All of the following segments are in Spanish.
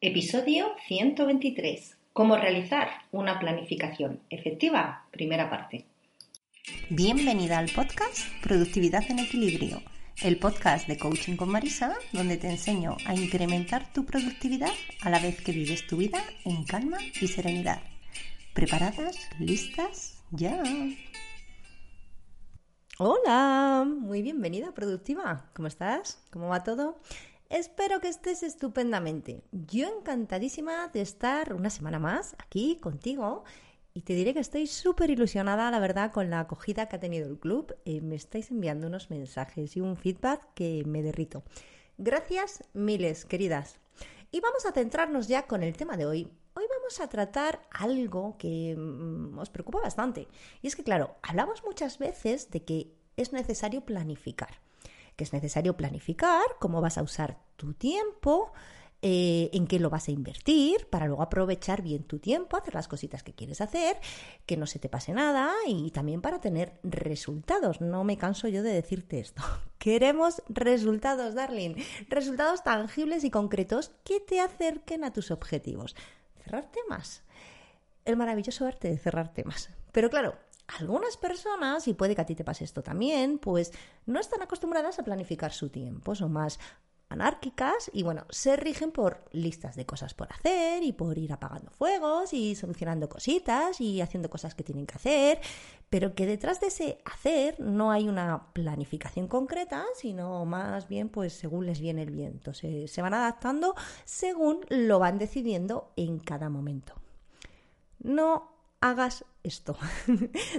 Episodio 123. Cómo realizar una planificación efectiva. Primera parte. Bienvenida al podcast Productividad en Equilibrio, el podcast de Coaching con Marisa, donde te enseño a incrementar tu productividad a la vez que vives tu vida en calma y serenidad. ¿Preparadas? ¿Listas? ¡Ya! Hola, muy bienvenida, productiva. ¿Cómo estás? ¿Cómo va todo? Espero que estés estupendamente. Yo encantadísima de estar una semana más aquí contigo y te diré que estoy súper ilusionada, la verdad, con la acogida que ha tenido el club. Eh, me estáis enviando unos mensajes y un feedback que me derrito. Gracias miles, queridas. Y vamos a centrarnos ya con el tema de hoy. Hoy vamos a tratar algo que mm, os preocupa bastante. Y es que, claro, hablamos muchas veces de que es necesario planificar que es necesario planificar cómo vas a usar tu tiempo, eh, en qué lo vas a invertir para luego aprovechar bien tu tiempo, hacer las cositas que quieres hacer, que no se te pase nada y también para tener resultados. No me canso yo de decirte esto. Queremos resultados, darling. Resultados tangibles y concretos que te acerquen a tus objetivos. Cerrar temas. El maravilloso arte de cerrar temas. Pero claro, algunas personas, y puede que a ti te pase esto también, pues no están acostumbradas a planificar su tiempo, son más anárquicas y bueno, se rigen por listas de cosas por hacer y por ir apagando fuegos y solucionando cositas y haciendo cosas que tienen que hacer, pero que detrás de ese hacer no hay una planificación concreta, sino más bien pues según les viene el viento, se, se van adaptando según lo van decidiendo en cada momento. No hagas esto.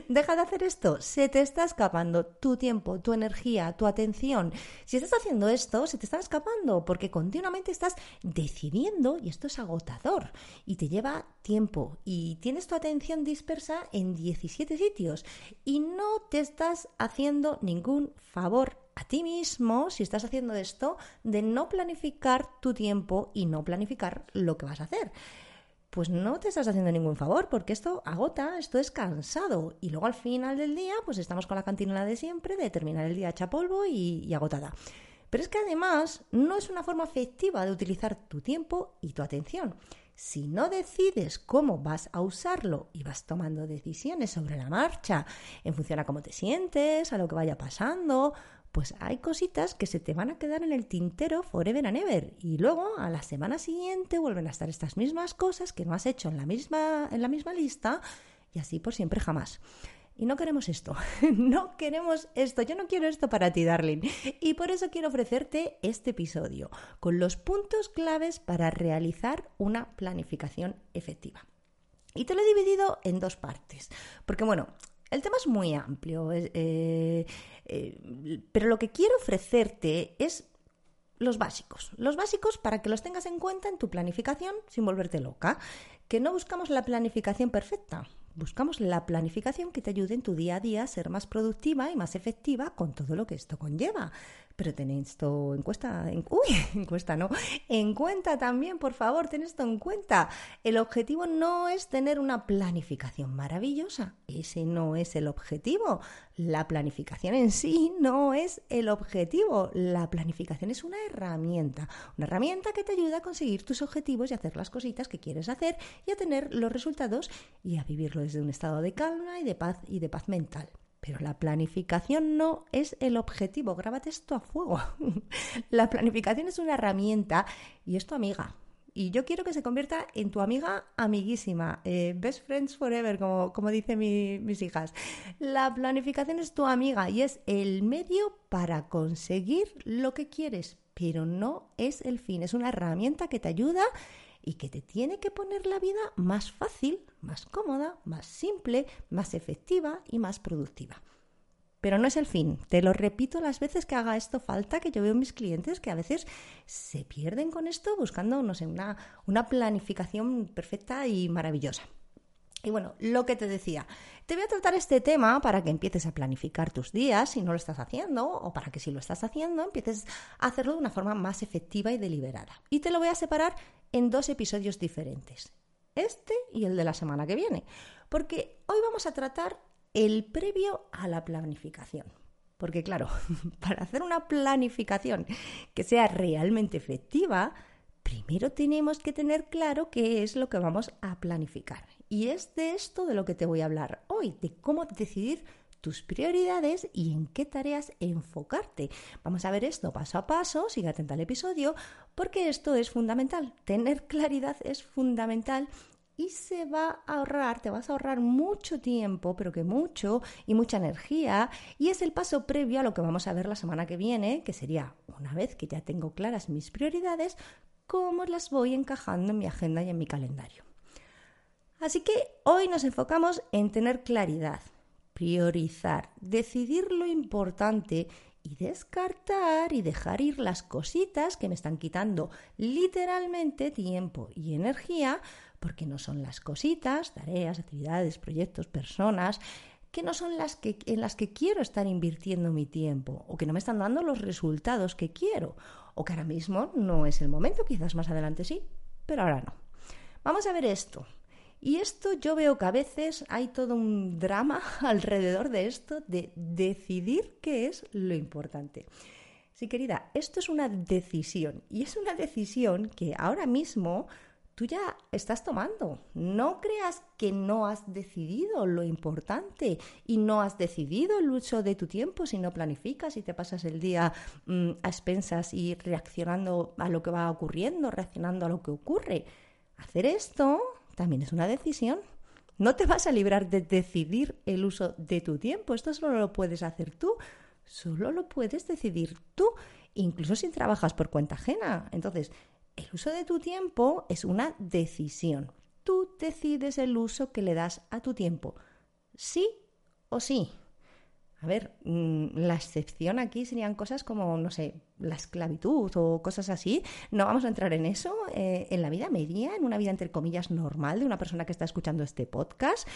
Deja de hacer esto. Se te está escapando tu tiempo, tu energía, tu atención. Si estás haciendo esto, se te está escapando porque continuamente estás decidiendo y esto es agotador y te lleva tiempo y tienes tu atención dispersa en 17 sitios y no te estás haciendo ningún favor a ti mismo, si estás haciendo esto, de no planificar tu tiempo y no planificar lo que vas a hacer pues no te estás haciendo ningún favor, porque esto agota, esto es cansado. Y luego al final del día, pues estamos con la cantina de siempre, de terminar el día hecha polvo y, y agotada. Pero es que además no es una forma efectiva de utilizar tu tiempo y tu atención. Si no decides cómo vas a usarlo y vas tomando decisiones sobre la marcha en función a cómo te sientes, a lo que vaya pasando, pues hay cositas que se te van a quedar en el tintero forever and ever y luego a la semana siguiente vuelven a estar estas mismas cosas que no has hecho en la misma, en la misma lista y así por siempre jamás. Y no queremos esto, no queremos esto, yo no quiero esto para ti, darling. Y por eso quiero ofrecerte este episodio con los puntos claves para realizar una planificación efectiva. Y te lo he dividido en dos partes, porque bueno, el tema es muy amplio, eh, eh, pero lo que quiero ofrecerte es los básicos. Los básicos para que los tengas en cuenta en tu planificación sin volverte loca. Que no buscamos la planificación perfecta, buscamos la planificación que te ayude en tu día a día a ser más productiva y más efectiva con todo lo que esto conlleva. Pero ten esto en cuenta, en, uy, en cuenta no, en cuenta también, por favor, ten esto en cuenta. El objetivo no es tener una planificación maravillosa, ese no es el objetivo. La planificación en sí no es el objetivo. La planificación es una herramienta, una herramienta que te ayuda a conseguir tus objetivos y hacer las cositas que quieres hacer y a tener los resultados y a vivirlo desde un estado de calma y de paz y de paz mental. Pero la planificación no es el objetivo, grábate esto a fuego. la planificación es una herramienta y es tu amiga. Y yo quiero que se convierta en tu amiga amiguísima, eh, best friends forever, como, como dicen mis hijas. La planificación es tu amiga y es el medio para conseguir lo que quieres, pero no es el fin, es una herramienta que te ayuda y que te tiene que poner la vida más fácil, más cómoda, más simple, más efectiva y más productiva. pero no es el fin. Te lo repito las veces que haga esto falta, que yo veo mis clientes que a veces se pierden con esto buscando, no sé, una, una planificación perfecta y maravillosa. Y bueno, lo que te decía, te voy a tratar este tema para que empieces a planificar tus días si no lo estás haciendo o para que si lo estás haciendo empieces a hacerlo de una forma más efectiva y deliberada. Y te lo voy a separar en dos episodios diferentes, este y el de la semana que viene, porque hoy vamos a tratar el previo a la planificación. Porque claro, para hacer una planificación que sea realmente efectiva, primero tenemos que tener claro qué es lo que vamos a planificar. Y es de esto de lo que te voy a hablar hoy, de cómo decidir tus prioridades y en qué tareas enfocarte. Vamos a ver esto paso a paso, sigue atenta al episodio, porque esto es fundamental. Tener claridad es fundamental y se va a ahorrar, te vas a ahorrar mucho tiempo, pero que mucho, y mucha energía, y es el paso previo a lo que vamos a ver la semana que viene, que sería, una vez que ya tengo claras mis prioridades, cómo las voy encajando en mi agenda y en mi calendario. Así que hoy nos enfocamos en tener claridad, priorizar, decidir lo importante y descartar y dejar ir las cositas que me están quitando literalmente tiempo y energía, porque no son las cositas, tareas, actividades, proyectos, personas, que no son las que, en las que quiero estar invirtiendo mi tiempo o que no me están dando los resultados que quiero o que ahora mismo no es el momento, quizás más adelante sí, pero ahora no. Vamos a ver esto. Y esto yo veo que a veces hay todo un drama alrededor de esto de decidir qué es lo importante. Sí, querida, esto es una decisión y es una decisión que ahora mismo tú ya estás tomando. No creas que no has decidido lo importante y no has decidido el uso de tu tiempo si no planificas y te pasas el día mm, a expensas y reaccionando a lo que va ocurriendo, reaccionando a lo que ocurre. Hacer esto también es una decisión. No te vas a librar de decidir el uso de tu tiempo. Esto solo lo puedes hacer tú. Solo lo puedes decidir tú, incluso si trabajas por cuenta ajena. Entonces, el uso de tu tiempo es una decisión. Tú decides el uso que le das a tu tiempo. Sí o sí. A ver, mm, la excepción aquí serían cosas como, no sé, la esclavitud o cosas así. No vamos a entrar en eso. Eh, en la vida media, en una vida entre comillas normal de una persona que está escuchando este podcast,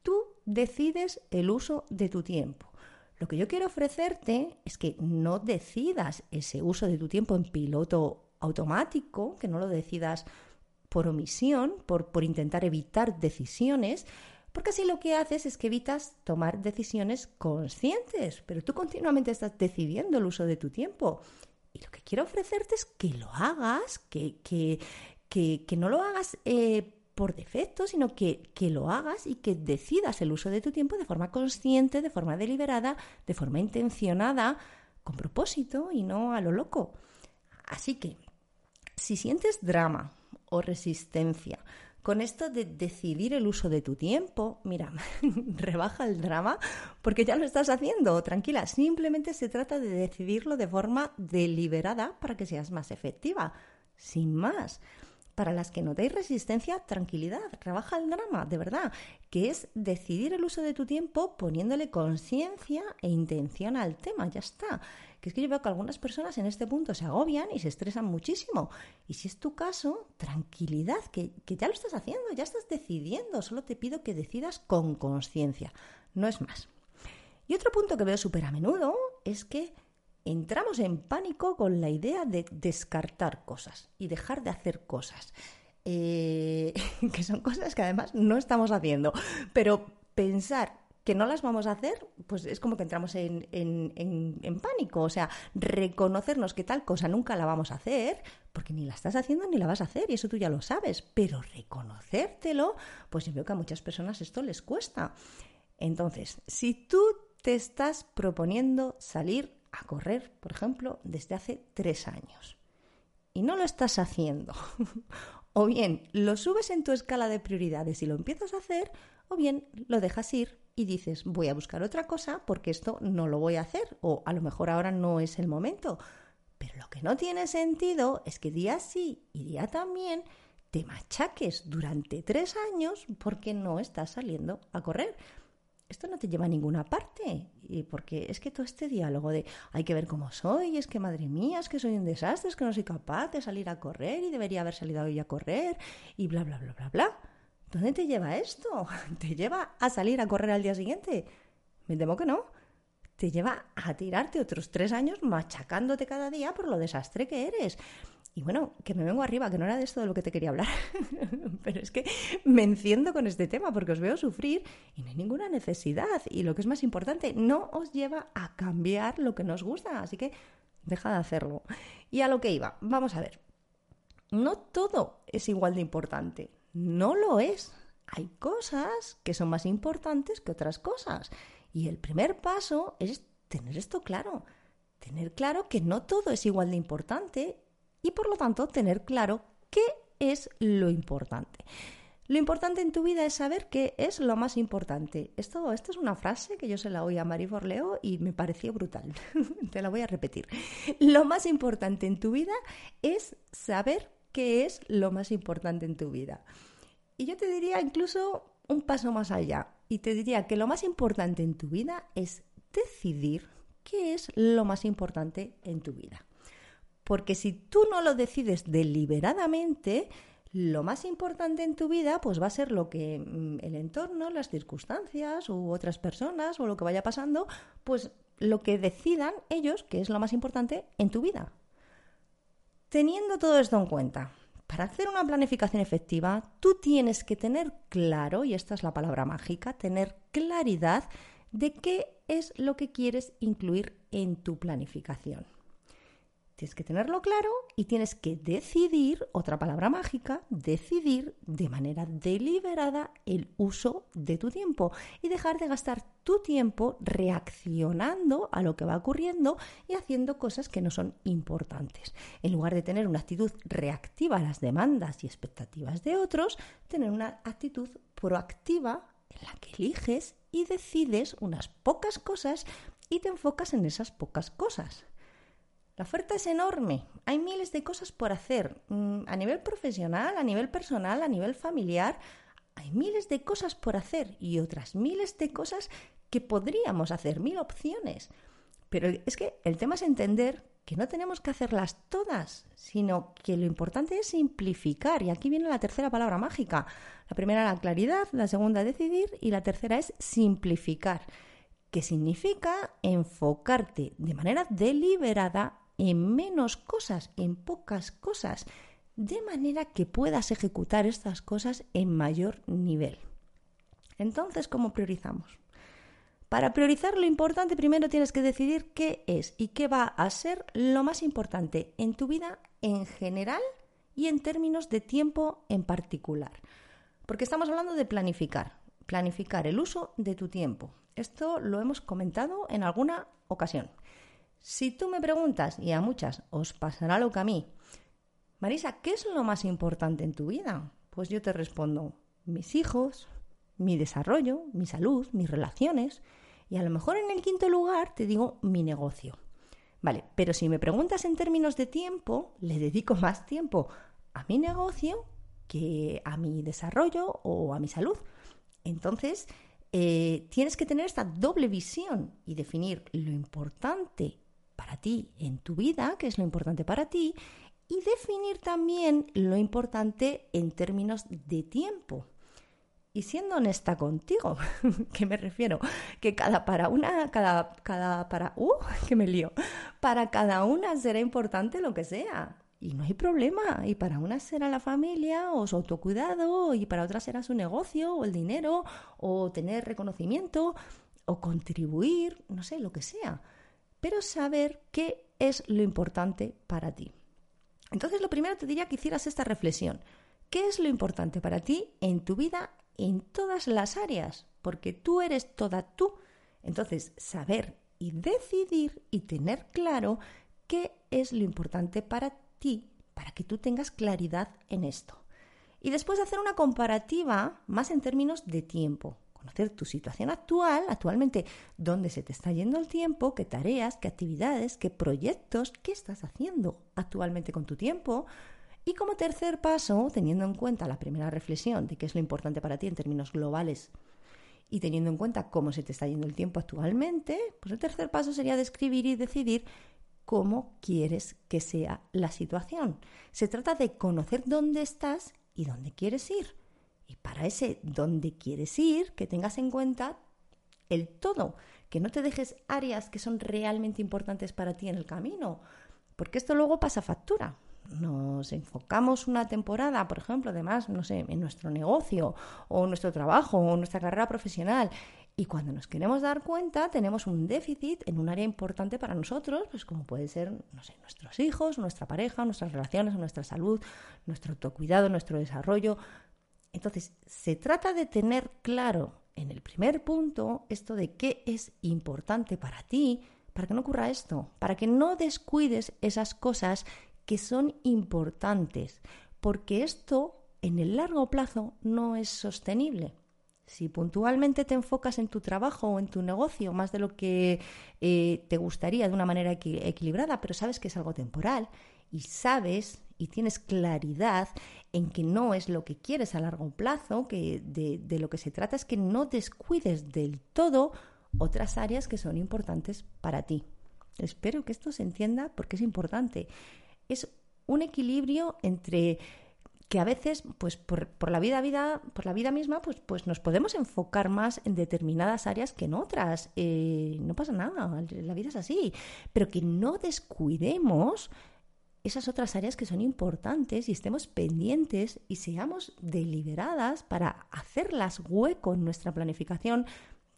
tú decides el uso de tu tiempo. Lo que yo quiero ofrecerte es que no decidas ese uso de tu tiempo en piloto automático, que no lo decidas por omisión, por, por intentar evitar decisiones, porque así lo que haces es que evitas tomar decisiones conscientes, pero tú continuamente estás decidiendo el uso de tu tiempo. Y lo que quiero ofrecerte es que lo hagas, que, que, que, no lo hagas eh, por defecto, sino que, que lo hagas y que decidas el uso de tu tiempo de forma consciente, de forma deliberada, de forma intencionada, con propósito y no a lo loco. Así que si sientes drama o resistencia con esto de decidir el uso de tu tiempo, mira, rebaja el drama porque ya lo estás haciendo, tranquila, simplemente se trata de decidirlo de forma deliberada para que seas más efectiva, sin más. Para las que no notéis resistencia, tranquilidad, rebaja el drama, de verdad, que es decidir el uso de tu tiempo poniéndole conciencia e intención al tema, ya está que es que yo veo que algunas personas en este punto se agobian y se estresan muchísimo. Y si es tu caso, tranquilidad, que, que ya lo estás haciendo, ya estás decidiendo, solo te pido que decidas con conciencia, no es más. Y otro punto que veo súper a menudo es que entramos en pánico con la idea de descartar cosas y dejar de hacer cosas. Eh, que son cosas que además no estamos haciendo. Pero pensar que no las vamos a hacer, pues es como que entramos en, en, pánico. O sea, reconocernos que tal cosa nunca la vamos a hacer, porque ni la estás haciendo ni la vas a hacer, y eso tú ya lo sabes. Pero reconocértelo, pues yo veo que a muchas personas esto les cuesta. Entonces, si tú te estás proponiendo salir a correr, por ejemplo, desde hace tres años, y no lo estás haciendo, o bien lo subes en tu escala de prioridades y lo empiezas a hacer, o bien lo dejas ir y dices, voy a buscar otra cosa porque esto no lo voy a hacer o a lo mejor ahora no es el momento. Pero lo que no tiene sentido es que día sí y día también te machaques durante tres años porque no estás saliendo a correr. Esto no te lleva a ninguna parte. Y porque es que todo este diálogo de hay que ver cómo soy, es que madre mía, es que soy un desastre, es que no soy capaz de salir a correr y debería haber salido hoy a correr y bla, bla, bla, bla, bla. ¿Dónde te lleva esto? ¿Te lleva a salir a correr al día siguiente? Me temo que no. Te lleva a tirarte otros tres años machacándote cada día por lo desastre que eres. Y bueno, que me vengo arriba, que no era de esto de lo que te quería hablar. Pero es que me enciendo con este tema porque os veo sufrir y no hay ninguna necesidad. Y lo que es más importante, no os lleva a cambiar lo que nos gusta. Así que deja de hacerlo. Y a lo que iba, vamos a ver. No todo es igual de importante. No lo es. Hay cosas que son más importantes que otras cosas. Y el primer paso es tener esto claro. Tener claro que no todo es igual de importante y por lo tanto tener claro qué es lo importante. Lo importante en tu vida es saber qué es lo más importante. Esto, es una frase que yo se la oí a Marie Forleo y me pareció brutal. Te la voy a repetir. Lo más importante en tu vida es saber qué es lo más importante en tu vida. Y yo te diría incluso un paso más allá. Y te diría que lo más importante en tu vida es decidir qué es lo más importante en tu vida. Porque si tú no lo decides deliberadamente, lo más importante en tu vida pues va a ser lo que mm, el entorno, las circunstancias u otras personas o lo que vaya pasando, pues lo que decidan ellos que es lo más importante en tu vida. Teniendo todo esto en cuenta, para hacer una planificación efectiva, tú tienes que tener claro, y esta es la palabra mágica, tener claridad de qué es lo que quieres incluir en tu planificación. Tienes que tenerlo claro y tienes que decidir, otra palabra mágica, decidir de manera deliberada el uso de tu tiempo y dejar de gastar tu tiempo reaccionando a lo que va ocurriendo y haciendo cosas que no son importantes. En lugar de tener una actitud reactiva a las demandas y expectativas de otros, tener una actitud proactiva en la que eliges y decides unas pocas cosas y te enfocas en esas pocas cosas. La oferta es enorme, hay miles de cosas por hacer, mm, a nivel profesional, a nivel personal, a nivel familiar, hay miles de cosas por hacer y otras miles de cosas que podríamos hacer, mil opciones. Pero es que el tema es entender que no tenemos que hacerlas todas, sino que lo importante es simplificar. Y aquí viene la tercera palabra mágica. La primera la claridad, la segunda decidir y la tercera es simplificar, que significa enfocarte de manera deliberada en menos cosas, en pocas cosas, de manera que puedas ejecutar estas cosas en mayor nivel. Entonces, ¿cómo priorizamos? Para priorizar lo importante, primero tienes que decidir qué es y qué va a ser lo más importante en tu vida en general y en términos de tiempo en particular. Porque estamos hablando de planificar, planificar el uso de tu tiempo. Esto lo hemos comentado en alguna ocasión. Si tú me preguntas, y a muchas os pasará lo que a mí, Marisa, ¿qué es lo más importante en tu vida? Pues yo te respondo, mis hijos, mi desarrollo, mi salud, mis relaciones, y a lo mejor en el quinto lugar te digo mi negocio. Vale, pero si me preguntas en términos de tiempo, le dedico más tiempo a mi negocio que a mi desarrollo o a mi salud. Entonces, eh, tienes que tener esta doble visión y definir lo importante para ti en tu vida, que es lo importante para ti, y definir también lo importante en términos de tiempo. Y siendo honesta contigo, ¿qué me refiero? Que cada para una, cada, cada para, uh, que me lío, para cada una será importante lo que sea. Y no hay problema. Y para una será la familia o su autocuidado, y para otra será su negocio o el dinero, o tener reconocimiento, o contribuir, no sé, lo que sea pero saber qué es lo importante para ti. Entonces, lo primero te diría que hicieras esta reflexión. ¿Qué es lo importante para ti en tu vida en todas las áreas? Porque tú eres toda tú. Entonces, saber y decidir y tener claro qué es lo importante para ti, para que tú tengas claridad en esto. Y después hacer una comparativa más en términos de tiempo conocer tu situación actual, actualmente, dónde se te está yendo el tiempo, qué tareas, qué actividades, qué proyectos, qué estás haciendo actualmente con tu tiempo. Y como tercer paso, teniendo en cuenta la primera reflexión de qué es lo importante para ti en términos globales y teniendo en cuenta cómo se te está yendo el tiempo actualmente, pues el tercer paso sería describir y decidir cómo quieres que sea la situación. Se trata de conocer dónde estás y dónde quieres ir. Y para ese dónde quieres ir, que tengas en cuenta el todo, que no te dejes áreas que son realmente importantes para ti en el camino, porque esto luego pasa factura. Nos enfocamos una temporada, por ejemplo, además, no sé, en nuestro negocio o nuestro trabajo o nuestra carrera profesional y cuando nos queremos dar cuenta, tenemos un déficit en un área importante para nosotros, pues como puede ser, no sé, nuestros hijos, nuestra pareja, nuestras relaciones, nuestra salud, nuestro autocuidado, nuestro desarrollo. Entonces, se trata de tener claro en el primer punto esto de qué es importante para ti, para que no ocurra esto, para que no descuides esas cosas que son importantes, porque esto en el largo plazo no es sostenible. Si puntualmente te enfocas en tu trabajo o en tu negocio más de lo que eh, te gustaría de una manera equilibrada, pero sabes que es algo temporal y sabes y tienes claridad en que no es lo que quieres a largo plazo, que de, de lo que se trata es que no descuides del todo otras áreas que son importantes para ti. Espero que esto se entienda porque es importante. Es un equilibrio entre que a veces, pues por, la vida, vida, por la vida misma, pues, pues nos podemos enfocar más en determinadas áreas que en otras. Eh, no pasa nada, la vida es así. Pero que no descuidemos esas otras áreas que son importantes y estemos pendientes y seamos deliberadas para hacerlas hueco en nuestra planificación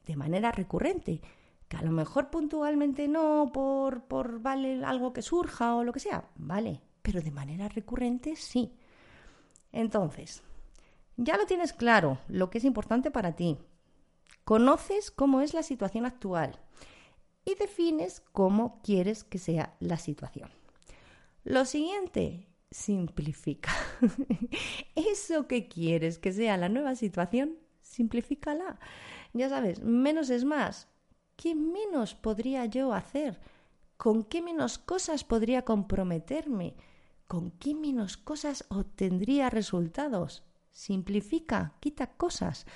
de manera recurrente. Que a lo mejor puntualmente no por, por vale algo que surja o lo que sea, vale, pero de manera recurrente sí. Entonces, ya lo tienes claro, lo que es importante para ti. Conoces cómo es la situación actual y defines cómo quieres que sea la situación. Lo siguiente, simplifica. Eso que quieres que sea la nueva situación, simplifícala. Ya sabes, menos es más. ¿Qué menos podría yo hacer? ¿Con qué menos cosas podría comprometerme? ¿Con qué menos cosas obtendría resultados? Simplifica, quita cosas.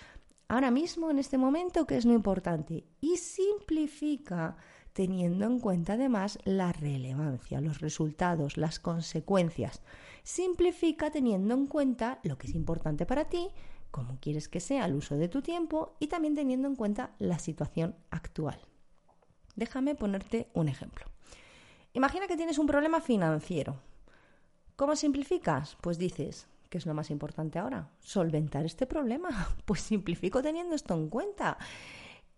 Ahora mismo, en este momento, ¿qué es lo importante? Y simplifica teniendo en cuenta además la relevancia, los resultados, las consecuencias. Simplifica teniendo en cuenta lo que es importante para ti, cómo quieres que sea el uso de tu tiempo y también teniendo en cuenta la situación actual. Déjame ponerte un ejemplo. Imagina que tienes un problema financiero ¿Cómo simplificas? Pues dices, ¿qué es lo más importante ahora? Solventar este problema. Pues simplifico teniendo esto en cuenta.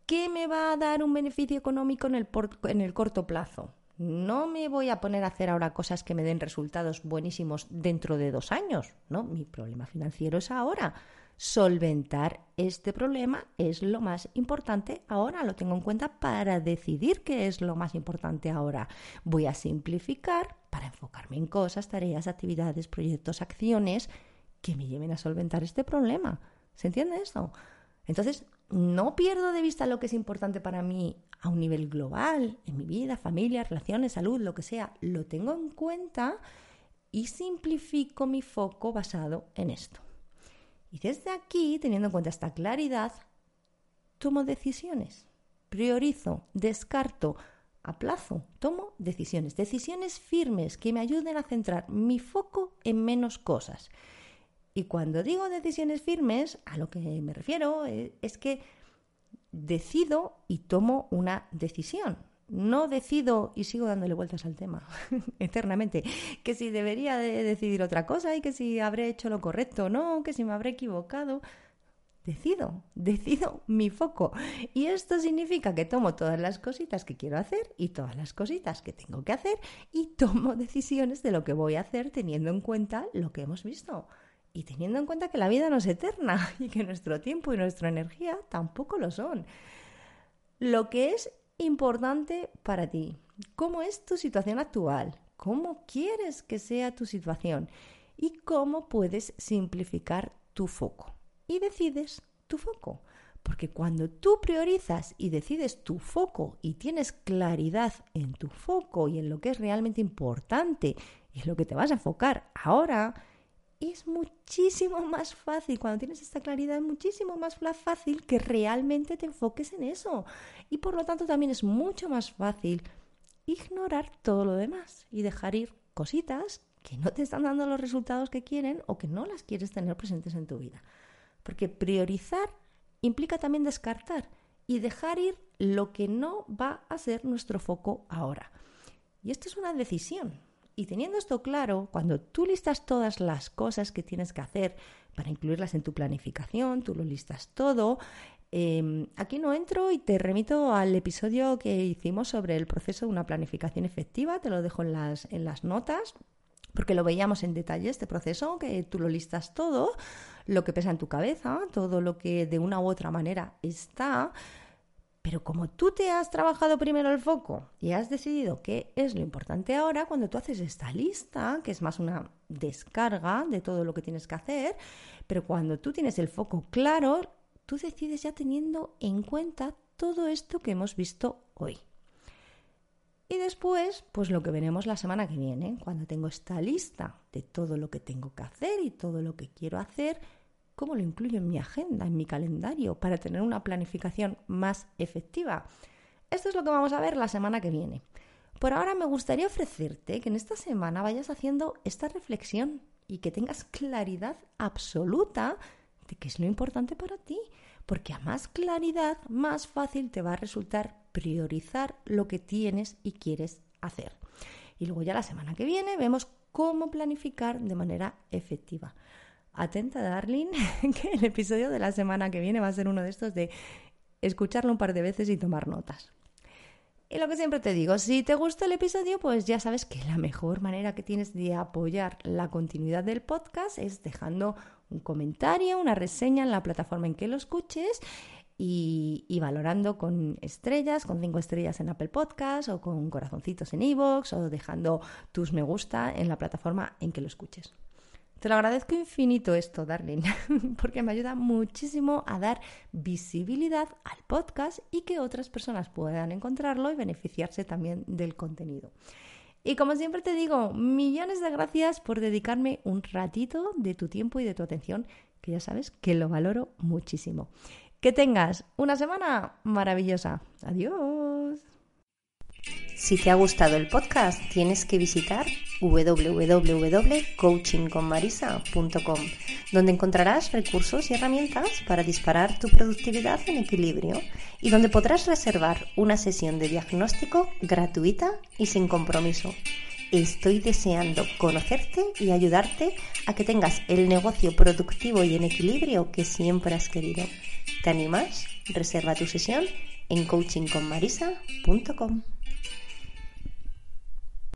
¿Qué me va a dar un beneficio económico en el, en el corto plazo? No me voy a poner a hacer ahora cosas que me den resultados buenísimos dentro de dos años. No, mi problema financiero es ahora solventar este problema es lo más importante ahora, lo tengo en cuenta para decidir qué es lo más importante ahora. Voy a simplificar para enfocarme en cosas, tareas, actividades, proyectos, acciones que me lleven a solventar este problema. ¿Se entiende esto? Entonces, no pierdo de vista lo que es importante para mí a un nivel global, en mi vida, familia, relaciones, salud, lo que sea. Lo tengo en cuenta y simplifico mi foco basado en esto. Y desde aquí, teniendo en cuenta esta claridad, tomo decisiones, priorizo, descarto, aplazo, tomo decisiones, decisiones firmes que me ayuden a centrar mi foco en menos cosas. Y cuando digo decisiones firmes, a lo que me refiero eh, es que decido y tomo una decisión no decido y sigo dándole vueltas al tema eternamente, que si debería de decidir otra cosa y que si habré hecho lo correcto o no, que si me habré equivocado. Decido, decido mi foco. Y esto significa que tomo todas las cositas que quiero hacer y todas las cositas que tengo que hacer y tomo decisiones de lo que voy a hacer teniendo en cuenta lo que hemos visto. Y teniendo en cuenta que la vida no es eterna y que nuestro tiempo y nuestra energía tampoco lo son. Lo que es importante para ti. ¿Cómo es tu situación actual? ¿Cómo quieres que sea tu situación? ¿Y cómo puedes simplificar tu foco? Y decides tu foco. Porque cuando tú priorizas y decides tu foco y tienes claridad en tu foco y en lo que es realmente importante y en lo que te vas a enfocar ahora, es muchísimo más fácil, cuando tienes esta claridad, muchísimo más fácil que realmente te enfoques en eso. Y por lo tanto también es mucho más fácil ignorar todo lo demás y dejar ir cositas que no te están dando los resultados que quieren o que no las quieres tener presentes en tu vida. Porque priorizar implica también descartar y dejar ir lo que no va a ser nuestro foco ahora. Y esto es una decisión. Y teniendo esto claro, cuando tú listas todas las cosas que tienes que hacer para incluirlas en tu planificación, tú lo listas todo, em, aquí no entro y te remito al episodio que hicimos sobre el proceso de una planificación efectiva, te lo dejo en las, en las notas, porque lo veíamos en detalle este proceso, que tú lo listas todo, lo que pesa en tu cabeza, todo lo que de una u otra manera está, pero como tú te has trabajado primero el foco y has decidido qué es lo importante ahora, cuando tú haces esta lista, que es más una descarga de todo lo que tienes que hacer, pero cuando tú tienes el foco claro, tú decides ya teniendo en cuenta todo esto que hemos visto hoy. Y después, pues lo que veremos la semana que viene, cuando tengo esta lista de todo lo que tengo que hacer y todo lo que quiero hacer, cómo lo incluyo en mi agenda, en mi calendario, para tener una planificación más efectiva. Esto es lo que vamos a ver la semana que viene. Por ahora me gustaría ofrecerte que en esta semana vayas haciendo esta reflexión y que tengas claridad absoluta de qué es lo importante para ti, porque a más claridad, más fácil te va a resultar priorizar lo que tienes y quieres hacer. Y luego ya la semana que viene vemos cómo planificar de manera efectiva atenta, darling, que el episodio de la semana que viene va a ser uno de estos de escucharlo un par de veces y tomar notas. Y lo que siempre te digo, si te gusta el episodio, pues ya sabes que la mejor manera que tienes de apoyar la continuidad del podcast es dejando un comentario, una reseña en la plataforma en que lo escuches y, valorando con estrellas, con cinco estrellas en Apple Podcast o con corazoncitos en iVoox o dejando tus me gusta en la plataforma en que lo escuches. Te lo agradezco infinito esto, Darling, porque me ayuda muchísimo a dar visibilidad al podcast y que otras personas puedan encontrarlo y beneficiarse también del contenido. Y como siempre te digo, millones de gracias por dedicarme un ratito de tu tiempo y de tu atención, que ya sabes que lo valoro muchísimo. Que tengas una semana maravillosa. Adiós. Si te ha gustado el podcast, tienes que visitar www.coachingconmarisa.com, donde encontrarás recursos y herramientas para disparar tu productividad en equilibrio y donde podrás reservar una sesión de diagnóstico gratuita y sin compromiso. Estoy deseando conocerte y ayudarte a que tengas el negocio productivo y en equilibrio que siempre has querido. ¿Te animas? Reserva tu sesión en coachingconmarisa.com.